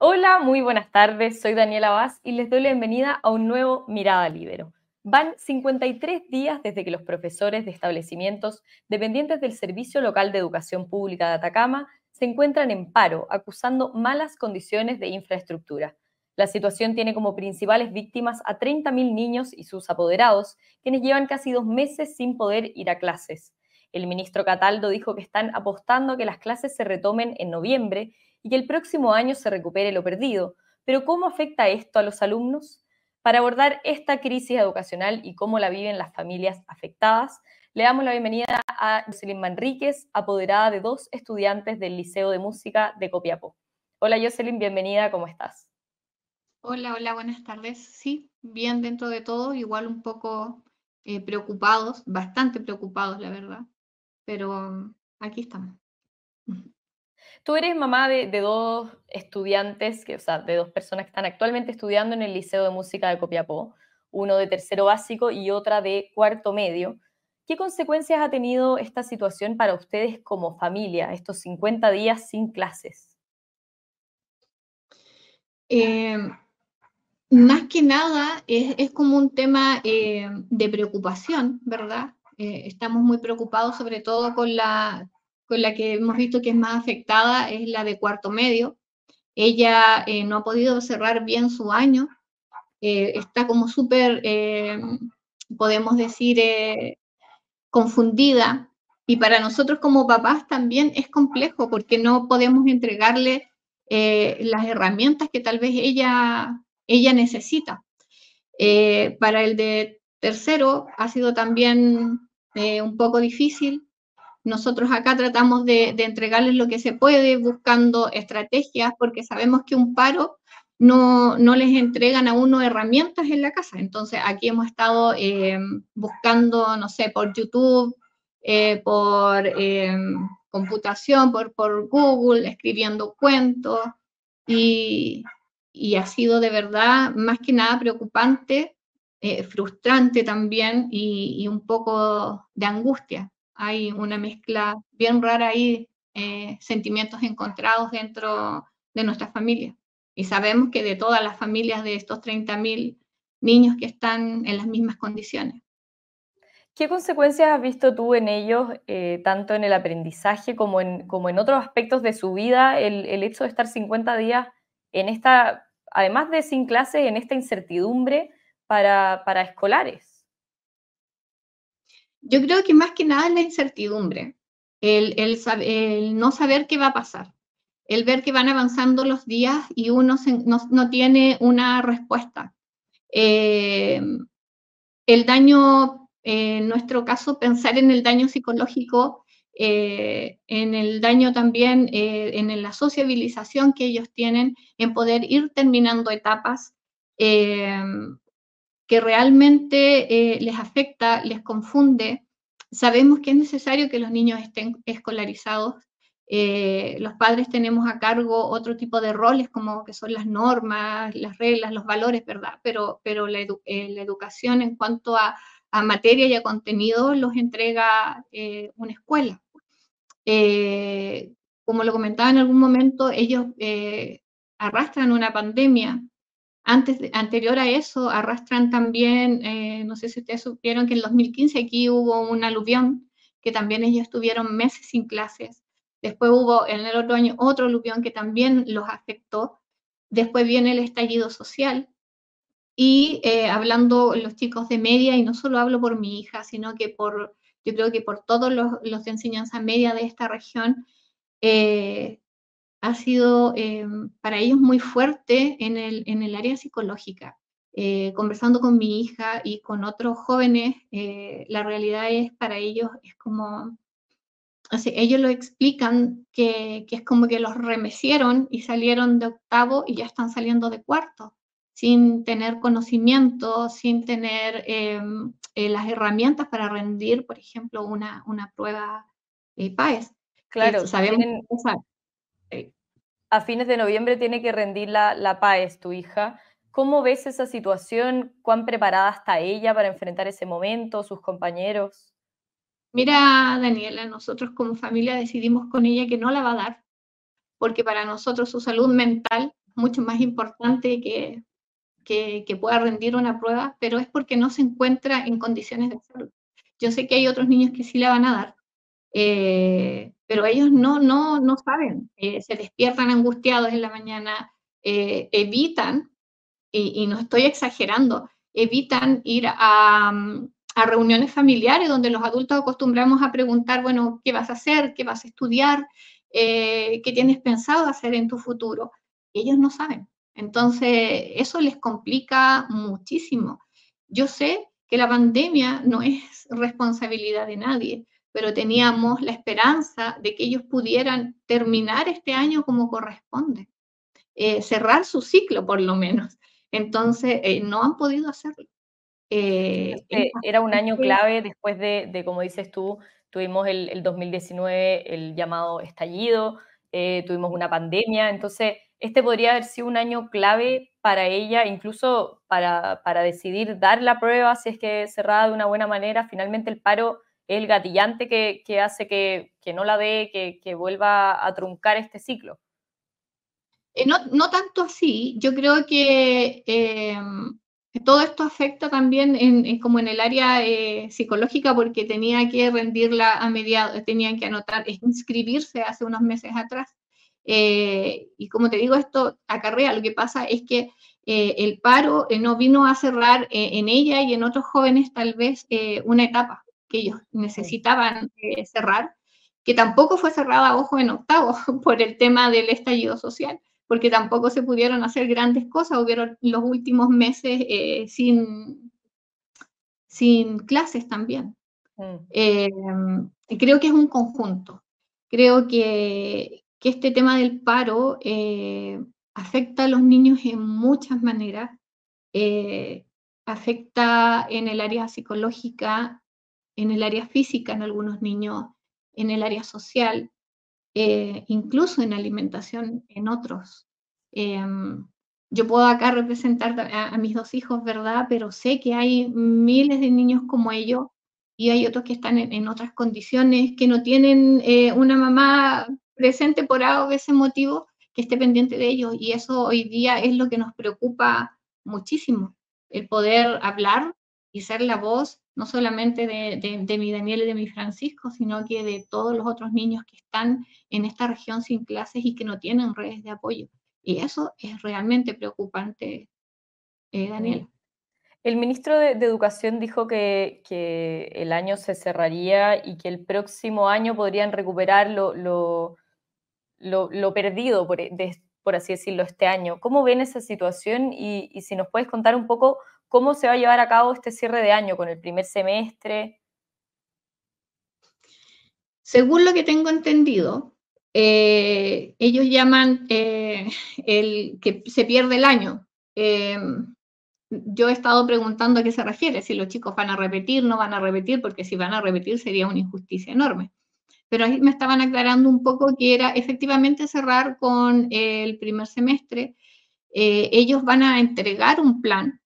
Hola, muy buenas tardes. Soy Daniela Vaz y les doy la bienvenida a un nuevo Mirada Libero. Van 53 días desde que los profesores de establecimientos dependientes del Servicio Local de Educación Pública de Atacama se encuentran en paro, acusando malas condiciones de infraestructura. La situación tiene como principales víctimas a 30.000 niños y sus apoderados, quienes llevan casi dos meses sin poder ir a clases. El ministro Cataldo dijo que están apostando a que las clases se retomen en noviembre y que el próximo año se recupere lo perdido. Pero ¿cómo afecta esto a los alumnos? Para abordar esta crisis educacional y cómo la viven las familias afectadas, le damos la bienvenida a Jocelyn Manríquez, apoderada de dos estudiantes del Liceo de Música de Copiapó. Hola Jocelyn, bienvenida, ¿cómo estás? Hola, hola, buenas tardes. Sí, bien dentro de todo, igual un poco eh, preocupados, bastante preocupados, la verdad, pero aquí estamos. Tú eres mamá de, dos estudiantes, que, o sea, de dos personas que están actualmente estudiando en el Liceo de Música de Copiapó, uno de tercero básico y otra de cuarto medio. ¿Qué consecuencias ha tenido esta situación para ustedes como familia, estos 50 días sin clases? Eh, más que nada es, como un tema eh, de preocupación, ¿verdad? Eh, estamos muy preocupados sobre todo con la, con la que hemos visto que es más afectada, es la de cuarto medio. Ella eh, no ha podido cerrar bien su año, está como súper, podemos decir, confundida. Y para nosotros como papás también es complejo porque no podemos entregarle las herramientas que tal vez ella ella necesita. Eh, para el de tercero ha sido también eh, un poco difícil. Nosotros acá tratamos de, entregarles lo que se puede buscando estrategias porque sabemos que un paro no, les entregan a uno herramientas en la casa. Entonces aquí hemos estado eh, buscando, no sé, por YouTube, por computación, por, por Google, escribiendo cuentos y, y ha sido de verdad más que nada preocupante, eh, frustrante también y, un poco de angustia. Hay una mezcla bien rara ahí, eh, sentimientos encontrados dentro de nuestra familia. Y sabemos que de todas las familias de estos 30.000 niños que están en las mismas condiciones. ¿Qué consecuencias has visto tú en ellos, eh, tanto en el aprendizaje como en, otros aspectos de su vida, el, el hecho de estar 50 días en esta además de sin clases, en esta incertidumbre para, escolares? Yo creo que más que nada es la incertidumbre, el, no saber qué va a pasar, el ver que van avanzando los días y uno no, tiene una respuesta. Eh, el daño, en nuestro caso, pensar en el daño psicológico eh, en el daño también, eh, en la sociabilización que ellos tienen, en poder ir terminando etapas eh, que realmente les afecta, les confunde. Sabemos que es necesario que los niños estén escolarizados. los padres tenemos a cargo otro tipo de roles como que son las normas, las reglas, los valores, ¿verdad? Pero, pero la, educación en cuanto a, a, materia y a contenido los entrega una escuela. Eh, como lo comentaba en algún momento, ellos eh, arrastran una pandemia. Antes, anterior a eso, arrastran también, eh, no sé si ustedes supieron que en 2015 aquí hubo un aluvión, que también ellos estuvieron meses sin clases. Después hubo en el otro año otro aluvión que también los afectó. Después viene el estallido social. Y hablando los chicos de media, y no solo hablo por mi hija, sino que por yo creo que por todos los, de enseñanza media de esta región, eh, ha sido eh, para ellos muy fuerte en el, en el área psicológica. Eh, conversando con mi hija y con otros jóvenes, la realidad es para ellos, es como, ellos lo explican que, que, es como que los remecieron y salieron de octavo y ya están saliendo de cuarto, sin tener conocimiento, sin tener eh, las herramientas para rendir, por ejemplo, una, una prueba eh, PAES. Claro, sabemos A fines de noviembre tiene que rendir la, la PAES, tu hija. ¿Cómo ves esa situación? ¿Cuán preparada está ella para enfrentar ese momento, sus compañeros? Mira, Daniela, nosotros como familia decidimos con ella que no la va a dar, porque para nosotros su salud mental mucho más importante que, que, pueda rendir una prueba, pero es porque no se encuentra en condiciones de hacerlo. Yo sé que hay otros niños que sí la van a dar, eh, pero ellos no, no, no saben, eh, se despiertan angustiados en la mañana, eh, evitan, y, no estoy exagerando, evitan ir a, a, reuniones familiares donde los adultos acostumbramos a preguntar, bueno, ¿qué vas a hacer? ¿Qué vas a estudiar? ¿Qué tienes pensado hacer en tu futuro? ellos no saben. Entonces, eso les complica muchísimo. Yo sé que la pandemia no es responsabilidad de nadie, pero teníamos la esperanza de que ellos pudieran terminar este año como corresponde, eh, cerrar su ciclo por lo menos. Entonces, eh, no han podido hacerlo. Eh, era un año clave después de, como dices tú, tuvimos el, 2019, el llamado estallido, tuvimos una pandemia, entonces este podría haber sido un año clave para ella, incluso para, para decidir dar la prueba si es que cerrada de una buena manera. Finalmente el paro el gatillante que, hace que, no la dé, que, vuelva a truncar este ciclo. Eh, no, tanto así, yo creo que eh, todo esto afecta también en, como en el área eh, psicológica porque tenía que rendirla a mediados, tenían que anotar, inscribirse hace unos meses atrás. y como te digo, esto acarrea, lo que pasa es que el paro no vino a cerrar en ella y en otros jóvenes tal vez una etapa que ellos necesitaban eh, cerrar, que tampoco fue cerrada, ojo, en octavo por el tema del estallido social, porque tampoco se pudieron hacer grandes cosas, hubieron los últimos meses eh, sin, sin clases también. Mm. Eh, creo que es un conjunto. Creo que, que este tema del paro afecta a los niños en muchas maneras. afecta en el área psicológica, en el área física en algunos niños, en el área social, eh, incluso en alimentación en otros. Em, yo puedo acá representar a, mis dos hijos, ¿verdad? Pero sé que hay miles de niños como ellos y hay otros que están en, otras condiciones, que no tienen eh, una mamá presente por algo de ese motivo que esté pendiente de ellos. Y eso hoy día es lo que nos preocupa muchísimo, el poder hablar y ser la voz no solamente de, mi Daniel y de mi Francisco, sino que de todos los otros niños que están en esta región sin clases y que no tienen redes de apoyo. Y eso es realmente preocupante, eh, Daniel. El ministro de, Educación dijo que, el año se cerraría y que el próximo año podrían recuperar lo, lo, perdido, por, por, así decirlo, este año. ¿Cómo ven esa situación? Y, y si nos puedes contar un poco ¿Cómo se va a llevar a cabo este cierre de año con el primer semestre? Según lo que tengo entendido, eh, ellos llaman eh, el que se pierde el año. Em, yo he estado preguntando a qué se refiere, si los chicos van a repetir, no van a repetir, porque si van a repetir sería una injusticia enorme. Pero ahí me estaban aclarando un poco que era efectivamente cerrar con el primer semestre. Eh, ellos van a entregar un plan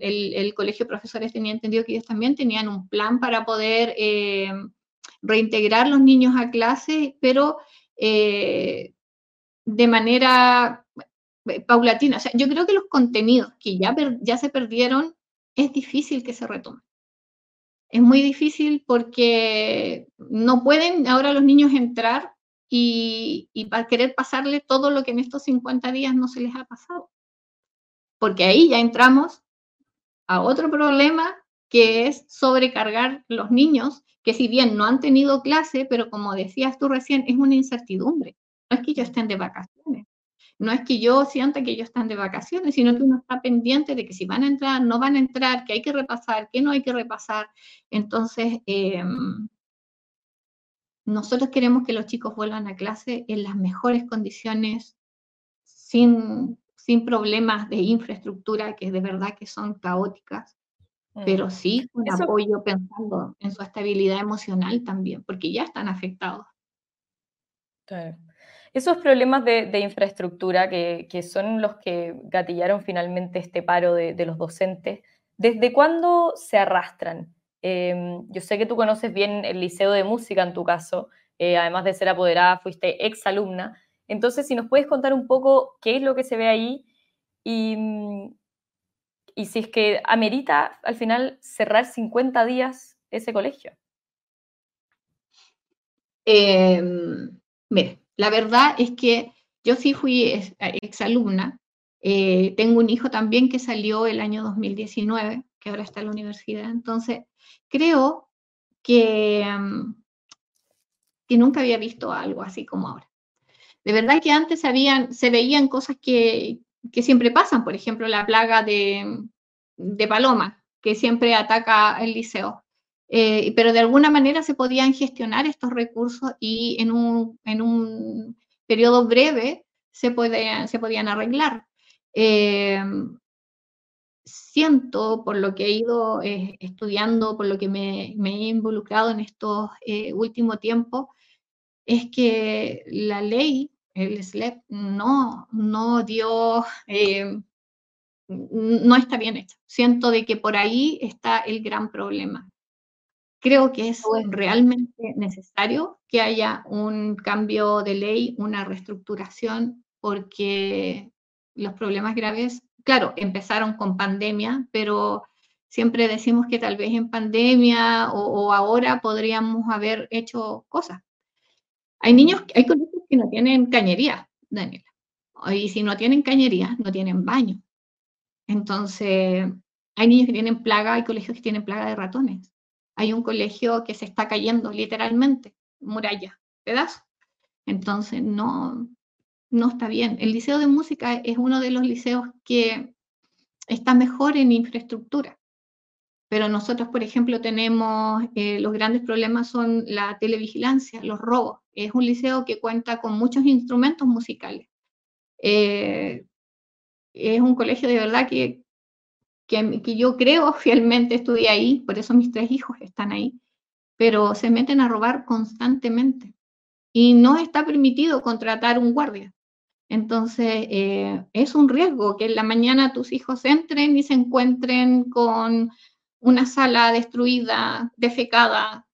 el, colegio de profesores tenía entendido que ellos también tenían un plan para poder eh, reintegrar los niños a clase, pero eh, de manera eh, paulatina. O sea, yo creo que los contenidos que ya, ya se perdieron, es difícil que se retomen. Es muy difícil porque no pueden ahora los niños entrar y, y querer pasarle todo lo que en estos 50 días no se les ha pasado porque ahí ya entramos a otro problema que es sobrecargar los niños, que si bien no han tenido clase, pero como decías tú recién, es una incertidumbre. No es que ellos estén de vacaciones, no es que yo sienta que ellos están de vacaciones, sino que uno está pendiente de que si van a entrar, no van a entrar, que hay que repasar, que no hay que repasar. Entonces, em, nosotros queremos que los chicos vuelvan a clase en las mejores condiciones, sin sin problemas de infraestructura que de verdad que son caóticas, pero mm. sí con apoyo pensando en su estabilidad emocional también, porque ya están afectados. Esos problemas de, infraestructura que, son los que gatillaron finalmente este paro de, los docentes, ¿desde cuándo se arrastran? Em, yo sé que tú conoces bien el Liceo de Música en tu caso, eh, además de ser apoderada, fuiste ex alumna. Entonces, si nos puedes contar un poco qué es lo que se ve ahí y, y si es que amerita al final cerrar 50 días ese colegio. Eh, la verdad es que yo sí fui exalumna. Eh, tengo un hijo también que salió el año 2019, que ahora está en la universidad. Entonces, creo que, mm, que nunca había visto algo así como ahora. De verdad que antes habían, se veían cosas que, que siempre pasan, por ejemplo, la plaga de, de paloma, que siempre ataca el liceo. Eh, pero de alguna manera se podían gestionar estos recursos y en un, en un periodo breve se, puede, se podían arreglar. Eh, siento, por lo que he ido eh, estudiando, por lo que me, me, he involucrado en estos últimos tiempos, es que la ley, el SLEP, no, no dio no está bien hecha. Siento de que por ahí está el gran problema. Creo que es realmente necesario que haya un cambio de ley, una reestructuración, porque los problemas graves, claro, empezaron con pandemia, pero siempre decimos que tal vez en pandemia o, ahora podríamos haber hecho cosas. Hay niños, hay colegios que no tienen cañería, Daniela. Y si no tienen cañería, no tienen baño. Entonces, hay niños que tienen plaga, hay colegios que tienen plaga de ratones. Hay un colegio que se está cayendo literalmente, muralla, pedazo. Entonces, no, no está bien. El Liceo de Música es uno de los liceos que está mejor en infraestructura. Pero nosotros, por ejemplo, tenemos, eh, los grandes problemas son la televigilancia, los robos. Es un liceo que cuenta con muchos instrumentos musicales. Eh, es un colegio de verdad que, que, yo creo fielmente estudié ahí, por eso mis tres hijos están ahí, pero se meten a robar constantemente y no está permitido contratar un guardia. Entonces, eh, es un riesgo que en la mañana tus hijos entren y se encuentren con una sala destruida, defecada,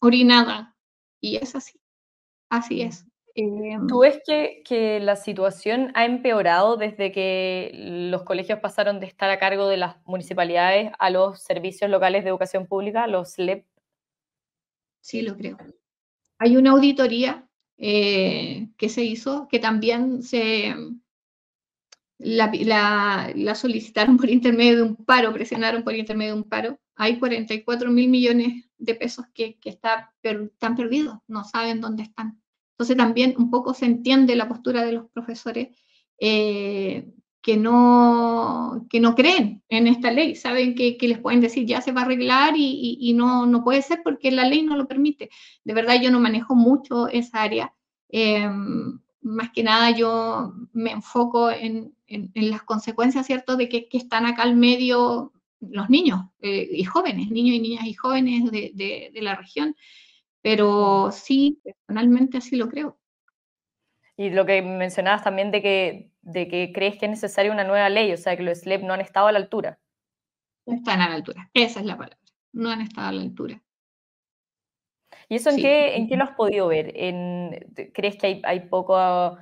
orinada. Y es así. Así es. Em, ¿Tú ves que, la situación ha empeorado desde que los colegios pasaron de estar a cargo de las municipalidades a los servicios locales de educación pública, los SLEP? Sí, lo creo. Hay una auditoría eh, que se hizo que también se la, solicitaron por intermedio de un paro, presionaron por intermedio de un paro. Hay 44 mil millones de pesos que, están perdidos, no saben dónde están. Entonces también un poco se entiende la postura de los profesores eh, que, no, que no creen en esta ley, saben que, les pueden decir ya se va a arreglar y, no, no puede ser porque la ley no lo permite. De verdad yo no manejo mucho esa área. Em, más que nada yo me enfoco en, las consecuencias, ¿cierto?, de que, están acá al medio los niños eh, y jóvenes, niños y niñas y jóvenes de, de la región. Pero sí, personalmente así lo creo. Y lo que mencionabas también de que, de que crees que es necesaria una nueva ley, o sea, que los SLEP no han estado a la altura. No están a la altura, esa es la palabra, no han estado a la altura. ¿Y eso en, qué, en qué lo has podido ver? ¿En, ¿Crees que hay, hay poco,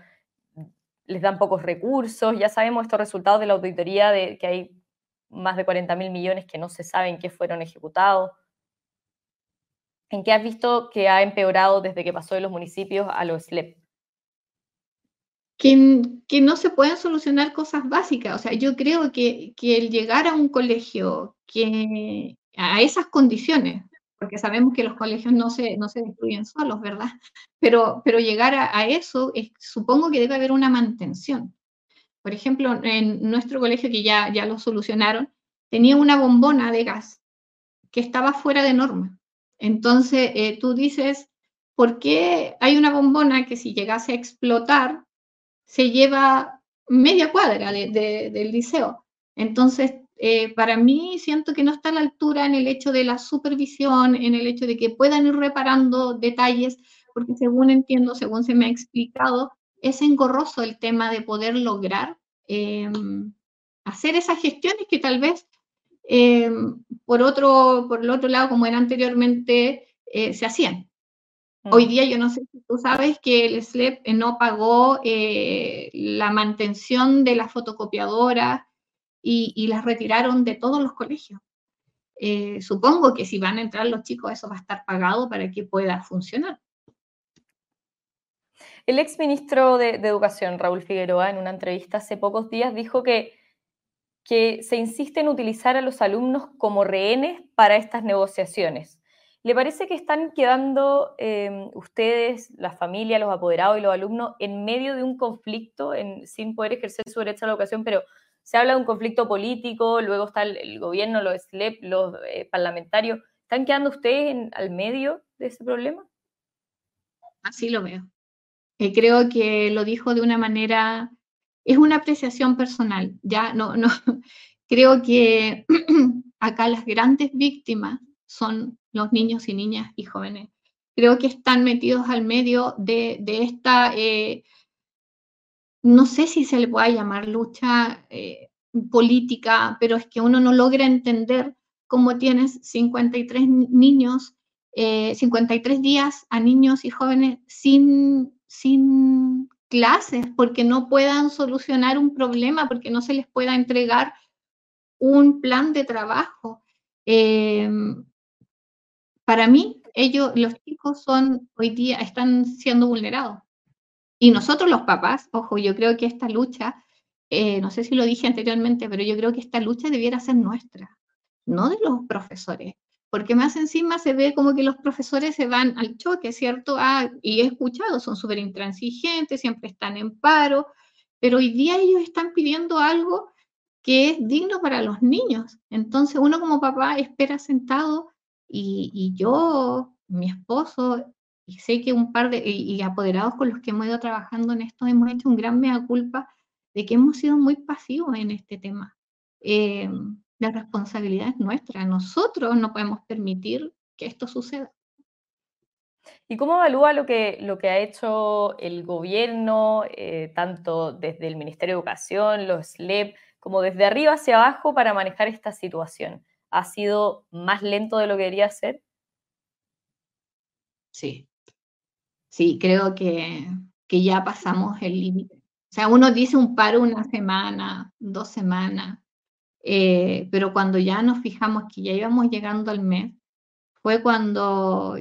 les dan pocos recursos? Ya sabemos estos resultados de la auditoría de que hay más de 40 mil millones que no se saben qué fueron ejecutados. ¿En qué has visto que ha empeorado desde que pasó de los municipios a los SLEP? Que, que, no se pueden solucionar cosas básicas. O sea, yo creo que, que, el llegar a un colegio que a esas condiciones, porque sabemos que los colegios no se, no se destruyen solos, ¿verdad? Pero, pero llegar a, eso, supongo que debe haber una mantención. Por ejemplo, en nuestro colegio, que ya, ya lo solucionaron, tenía una bombona de gas que estaba fuera de norma. Entonces, eh, tú dices, ¿por qué hay una bombona que si llegase a explotar se lleva media cuadra del liceo? Entonces, eh, para mí siento que no está a la altura en el hecho de la supervisión, en el hecho de que puedan ir reparando detalles, porque según entiendo, según se me ha explicado, es engorroso el tema de poder lograr em, hacer esas gestiones que tal vez em, por, otro, por el otro lado, como era anteriormente, eh, se hacían. Hoy mm. día yo no sé si tú sabes que el SLEP no pagó eh, la mantención de las fotocopiadoras y, las retiraron de todos los colegios. Eh, supongo que si van a entrar los chicos eso va a estar pagado para que pueda funcionar. El ex ministro de, Educación, Raúl Figueroa, en una entrevista hace pocos días dijo que, que se insiste en utilizar a los alumnos como rehenes para estas negociaciones. ¿Le parece que están quedando em, ustedes, la familia, los apoderados y los alumnos en medio de un conflicto sin poder ejercer su derecho a la educación? Pero se habla de un conflicto político, luego está el, gobierno, los SLEP, los eh, parlamentarios. ¿Están quedando ustedes al medio de ese problema? Así lo veo. Eh, creo que lo dijo de una manera, es una apreciación personal, ya no, no, creo que acá las grandes víctimas son los niños y niñas y jóvenes. Creo que están metidos al medio de, esta, eh, no sé si se le puede llamar lucha eh, política, pero es que uno no logra entender cómo tienes 53 niños, 53 eh, días a niños y jóvenes sin, sin clases, porque no puedan solucionar un problema, porque no se les pueda entregar un plan de trabajo. Para mí, ellos, los chicos son hoy día, están siendo vulnerados. Y nosotros los papás, ojo, yo creo que esta lucha, eh, no sé si lo dije anteriormente, pero yo creo que esta lucha debiera ser nuestra, no de los profesores, porque más encima se ve como que los profesores se van al choque, ¿cierto? Ah, y he escuchado, son súper intransigentes, siempre están en paro, pero hoy día ellos están pidiendo algo que es digno para los niños. Entonces uno como papá espera sentado y, yo, mi esposo, y sé que un par de, y, apoderados con los que hemos ido trabajando en esto, hemos hecho un gran mea culpa de que hemos sido muy pasivos en este tema. Eh, la responsabilidad es nuestra. Nosotros no podemos permitir que esto suceda. ¿Y cómo evalúa lo que, lo que ha hecho el gobierno, eh, tanto desde el Ministerio de Educación, los SLEP, como desde arriba hacia abajo para manejar esta situación? ha sido más lento de lo que debería ser? Sí, sí, creo que, que ya pasamos el límite. O sea, uno dice un paro una semana, dos semanas, eh, pero cuando ya nos fijamos que ya íbamos llegando al mes, fue cuando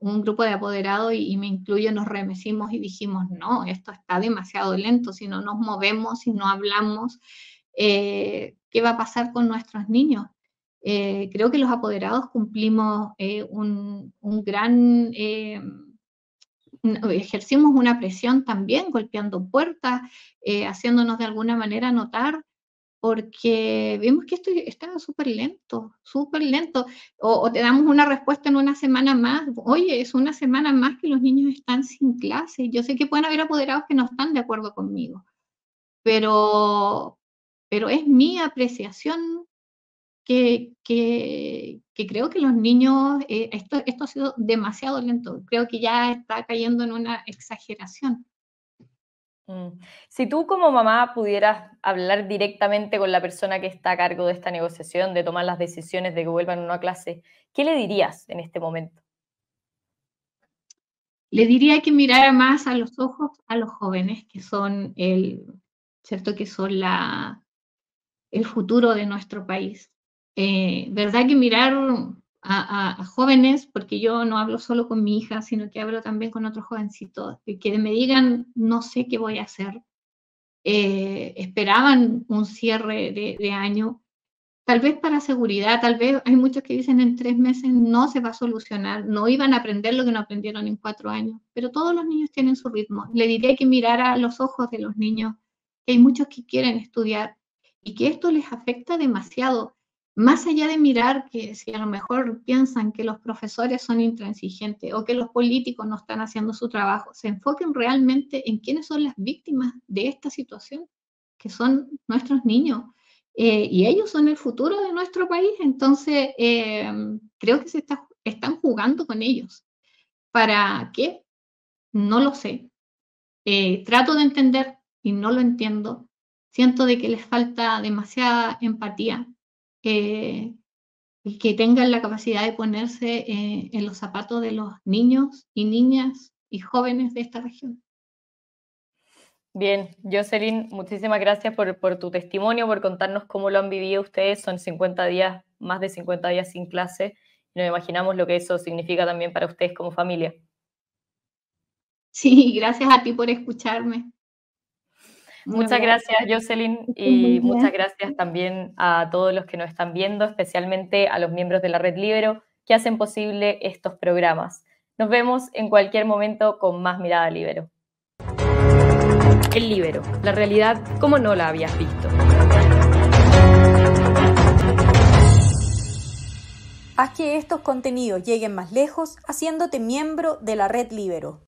un grupo de apoderados, y, me incluyo, nos remecimos y dijimos, no, esto está demasiado lento, si no nos movemos, si no hablamos, eh, ¿qué va a pasar con nuestros niños? Eh, creo que los apoderados cumplimos eh, un, gran, eh, ejercimos una presión también, golpeando puertas, haciéndonos de alguna manera notar, porque vimos que esto estaba súper lento, súper lento, o, te damos una respuesta en una semana más, oye, es una semana más que los niños están sin clase, yo sé que pueden haber apoderados que no están de acuerdo conmigo, pero, pero es mi apreciación que, creo que los niños, eh, esto, esto ha sido demasiado lento, creo que ya está cayendo en una exageración. Mm. Si tú como mamá pudieras hablar directamente con la persona que está a cargo de esta negociación, de tomar las decisiones de que vuelvan a una clase, ¿qué le dirías en este momento? Le diría que mirara más a los ojos a los jóvenes, que son el, ¿cierto? Que son la, el futuro de nuestro país. Eh, ¿verdad? Que mirar a, jóvenes, porque yo no hablo solo con mi hija, sino que hablo también con otros jovencitos, que me digan, no sé qué voy a hacer. Eh, esperaban un cierre de, año, tal vez para seguridad, tal vez hay muchos que dicen en tres meses no se va a solucionar, no iban a aprender lo que no aprendieron en cuatro años, pero todos los niños tienen su ritmo. Le diría que mirara los ojos de los niños, que hay muchos que quieren estudiar y que esto les afecta demasiado más allá de mirar que si a lo mejor piensan que los profesores son intransigentes o que los políticos no están haciendo su trabajo, se enfoquen realmente en quiénes son las víctimas de esta situación, que son nuestros niños. Eh, y ellos son el futuro de nuestro país, entonces eh, creo que se están jugando con ellos. ¿Para qué? No lo sé. Eh, trato de entender y no lo entiendo. Siento de que les falta demasiada empatía eh, que tengan la capacidad de ponerse eh, en los zapatos de los niños y niñas y jóvenes de esta región. Bien, Jocelyn, muchísimas gracias por, por, tu testimonio, por contarnos cómo lo han vivido ustedes. Son 50 días, más de 50 días sin clase, nos imaginamos lo que eso significa también para ustedes como familia. Sí, gracias a ti por escucharme. Muchas gracias, Jocelyn, y muchas gracias también a todos los que nos están viendo, especialmente a los miembros de la Red Libero que hacen posible estos programas. Nos vemos en cualquier momento con más Mirada Libero. El Libero, la realidad como no la habías visto. Haz que estos contenidos lleguen más lejos haciéndote miembro de la Red Libero.